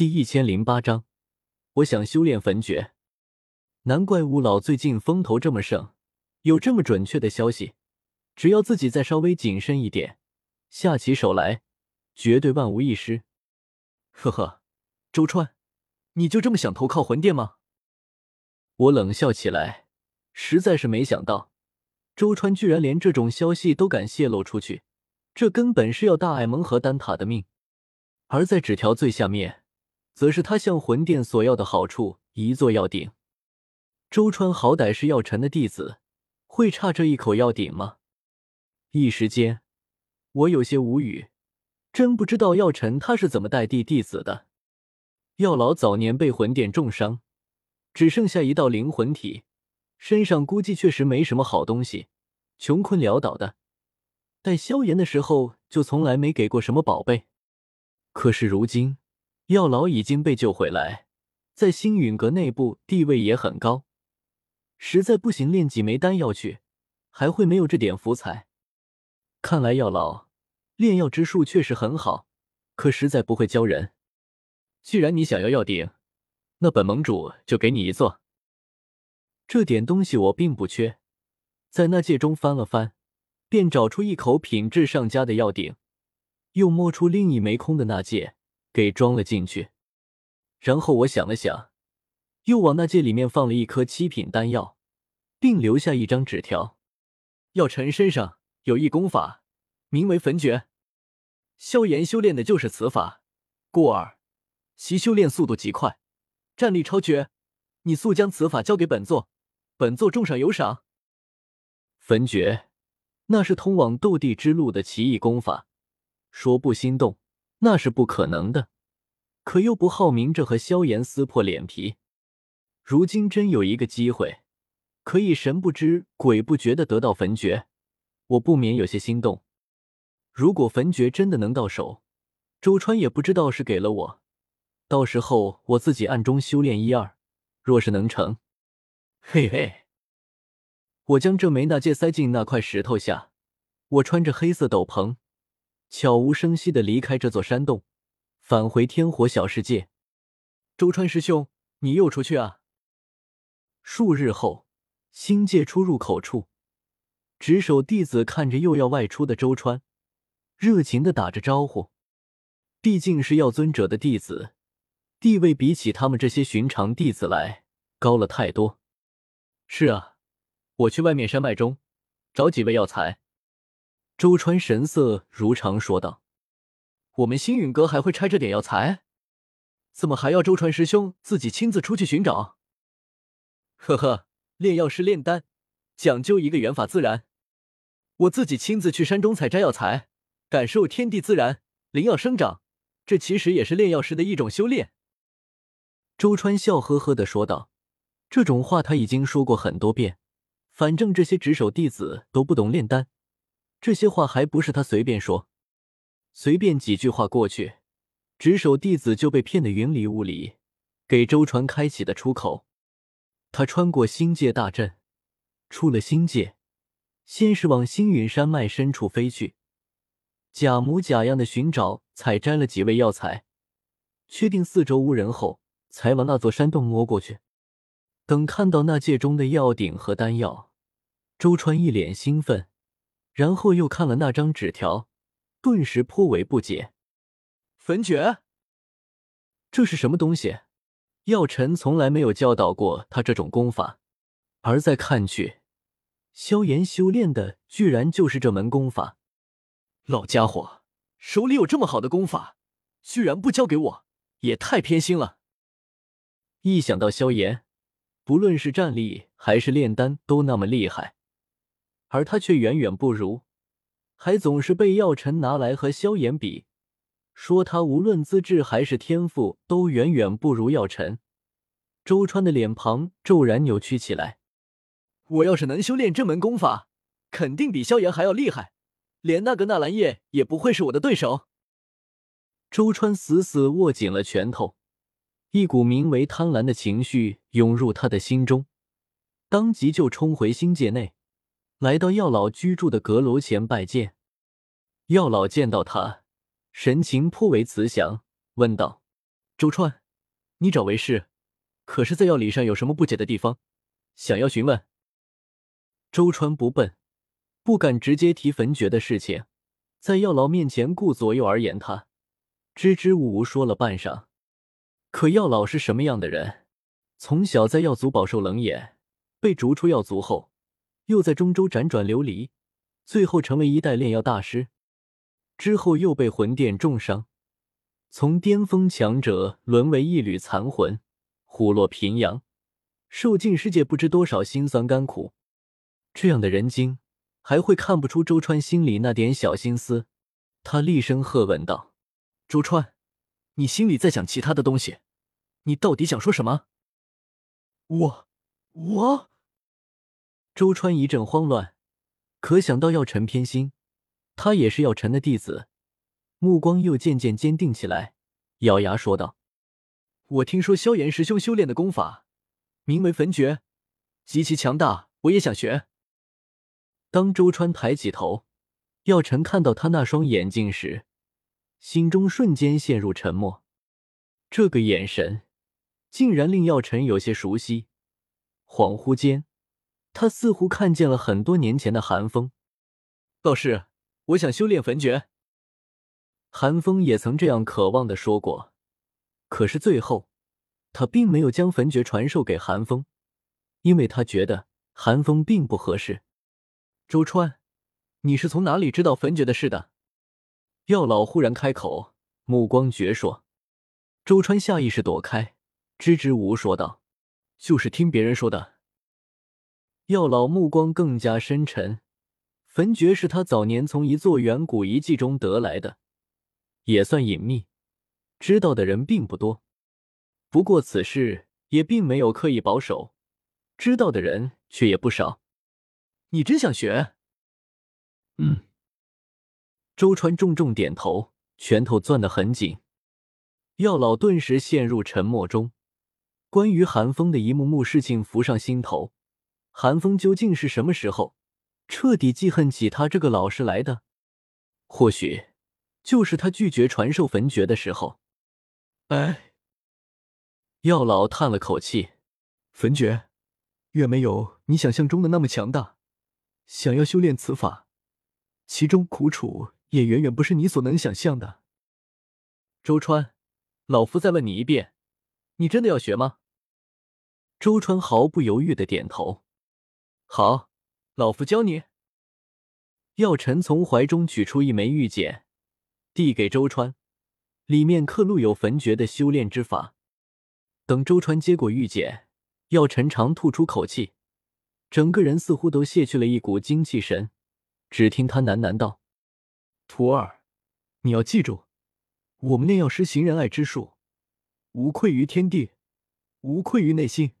第一千零八章，我想修炼焚诀。难怪吴老最近风头这么盛，有这么准确的消息。只要自己再稍微谨慎一点，下起手来绝对万无一失。呵呵，周川，你就这么想投靠魂殿吗？我冷笑起来，实在是没想到，周川居然连这种消息都敢泄露出去，这根本是要大艾蒙和丹塔的命。而在纸条最下面。则是他向魂殿索要的好处，一座药鼎。周川好歹是药尘的弟子，会差这一口药鼎吗？一时间，我有些无语，真不知道药尘他是怎么带弟弟子的。药老早年被魂殿重伤，只剩下一道灵魂体，身上估计确实没什么好东西，穷困潦倒的。带萧炎的时候，就从来没给过什么宝贝。可是如今。药老已经被救回来，在星陨阁内部地位也很高。实在不行，炼几枚丹药去，还会没有这点福彩？看来药老炼药之术确实很好，可实在不会教人。既然你想要药鼎，那本盟主就给你一座。这点东西我并不缺，在那戒中翻了翻，便找出一口品质上佳的药鼎，又摸出另一枚空的那戒。给装了进去，然后我想了想，又往那戒里面放了一颗七品丹药，并留下一张纸条。药尘身上有一功法，名为焚诀。萧炎修炼的就是此法，故而其修炼速度极快，战力超绝。你速将此法交给本座，本座重赏有赏。焚诀，那是通往斗帝之路的奇异功法，说不心动。那是不可能的，可又不好明着和萧炎撕破脸皮。如今真有一个机会，可以神不知鬼不觉的得到焚诀，我不免有些心动。如果焚诀真的能到手，周川也不知道是给了我，到时候我自己暗中修炼一二，若是能成，嘿嘿，我将这枚纳戒塞进那块石头下，我穿着黑色斗篷。悄无声息的离开这座山洞，返回天火小世界。周川师兄，你又出去啊？数日后，星界出入口处，值守弟子看着又要外出的周川，热情的打着招呼。毕竟是药尊者的弟子，地位比起他们这些寻常弟子来高了太多。是啊，我去外面山脉中找几味药材。周川神色如常说道：“我们星陨阁还会差这点药材？怎么还要周川师兄自己亲自出去寻找？”呵呵，炼药师炼丹讲究一个缘法自然，我自己亲自去山中采摘药材，感受天地自然灵药生长，这其实也是炼药师的一种修炼。”周川笑呵呵的说道：“这种话他已经说过很多遍，反正这些值守弟子都不懂炼丹。”这些话还不是他随便说，随便几句话过去，值守弟子就被骗得云里雾里，给周传开启的出口。他穿过星界大阵，出了星界，先是往星陨山脉深处飞去，假模假样的寻找、采摘了几味药材，确定四周无人后，才往那座山洞摸过去。等看到那界中的药鼎和丹药，周川一脸兴奋。然后又看了那张纸条，顿时颇为不解。焚诀，这是什么东西？药尘从来没有教导过他这种功法，而再看去，萧炎修炼的居然就是这门功法。老家伙手里有这么好的功法，居然不交给我，也太偏心了。一想到萧炎，不论是战力还是炼丹都那么厉害。而他却远远不如，还总是被药尘拿来和萧炎比，说他无论资质还是天赋都远远不如药尘。周川的脸庞骤然扭曲起来。我要是能修炼这门功法，肯定比萧炎还要厉害，连那个纳兰叶也不会是我的对手。周川死死握紧了拳头，一股名为贪婪的情绪涌入他的心中，当即就冲回星界内。来到药老居住的阁楼前拜见，药老见到他，神情颇为慈祥，问道：“周川，你找为师，可是在药理上有什么不解的地方，想要询问？周川不笨，不敢直接提焚诀的事情，在药老面前顾左右而言他，支支吾吾说了半晌。可药老是什么样的人？从小在药族饱受冷眼，被逐出药族后，又在中州辗转流离，最后成为一代炼药大师。之后又被魂殿重伤，从巅峰强者沦为一缕残魂，虎落平阳，受尽世界不知多少辛酸甘苦。这样的人精，还会看不出周川心里那点小心思？他厉声喝问道：“周川，你心里在想其他的东西？你到底想说什么？”我我，周川一阵慌乱，可想到药尘偏心，他也是药尘的弟子，目光又渐渐坚定起来，咬牙说道：“我听说萧炎师兄修炼的功法名为焚诀，极其强大，我也想学。”当周川抬起头，药尘看到他那双眼睛时，心中瞬间陷入沉默。这个眼神。竟然令药尘有些熟悉，恍惚间，他似乎看见了很多年前的寒风。道士，我想修炼焚诀。寒风也曾这样渴望的说过，可是最后，他并没有将焚诀传授给寒风，因为他觉得寒风并不合适。周川，你是从哪里知道焚诀的事的？药老忽然开口，目光决烁。周川下意识躲开。支支吾吾说道：“就是听别人说的。”药老目光更加深沉。焚诀是他早年从一座远古遗迹中得来的，也算隐秘，知道的人并不多。不过此事也并没有刻意保守，知道的人却也不少。你真想学？嗯。周川重重点头，拳头攥得很紧。药老顿时陷入沉默中。关于寒风的一幕幕事情浮上心头，韩风究竟是什么时候彻底记恨起他这个老师来的？或许就是他拒绝传授焚诀的时候。哎，药老叹了口气，焚诀远没有你想象中的那么强大。想要修炼此法，其中苦楚也远远不是你所能想象的。周川，老夫再问你一遍，你真的要学吗？周川毫不犹豫的点头：“好，老夫教你。”药尘从怀中取出一枚玉简，递给周川，里面刻录有焚诀的修炼之法。等周川接过玉简，药尘长吐出口气，整个人似乎都卸去了一股精气神。只听他喃喃道：“徒儿，你要记住，我们炼药师行仁爱之术，无愧于天地，无愧于内心。”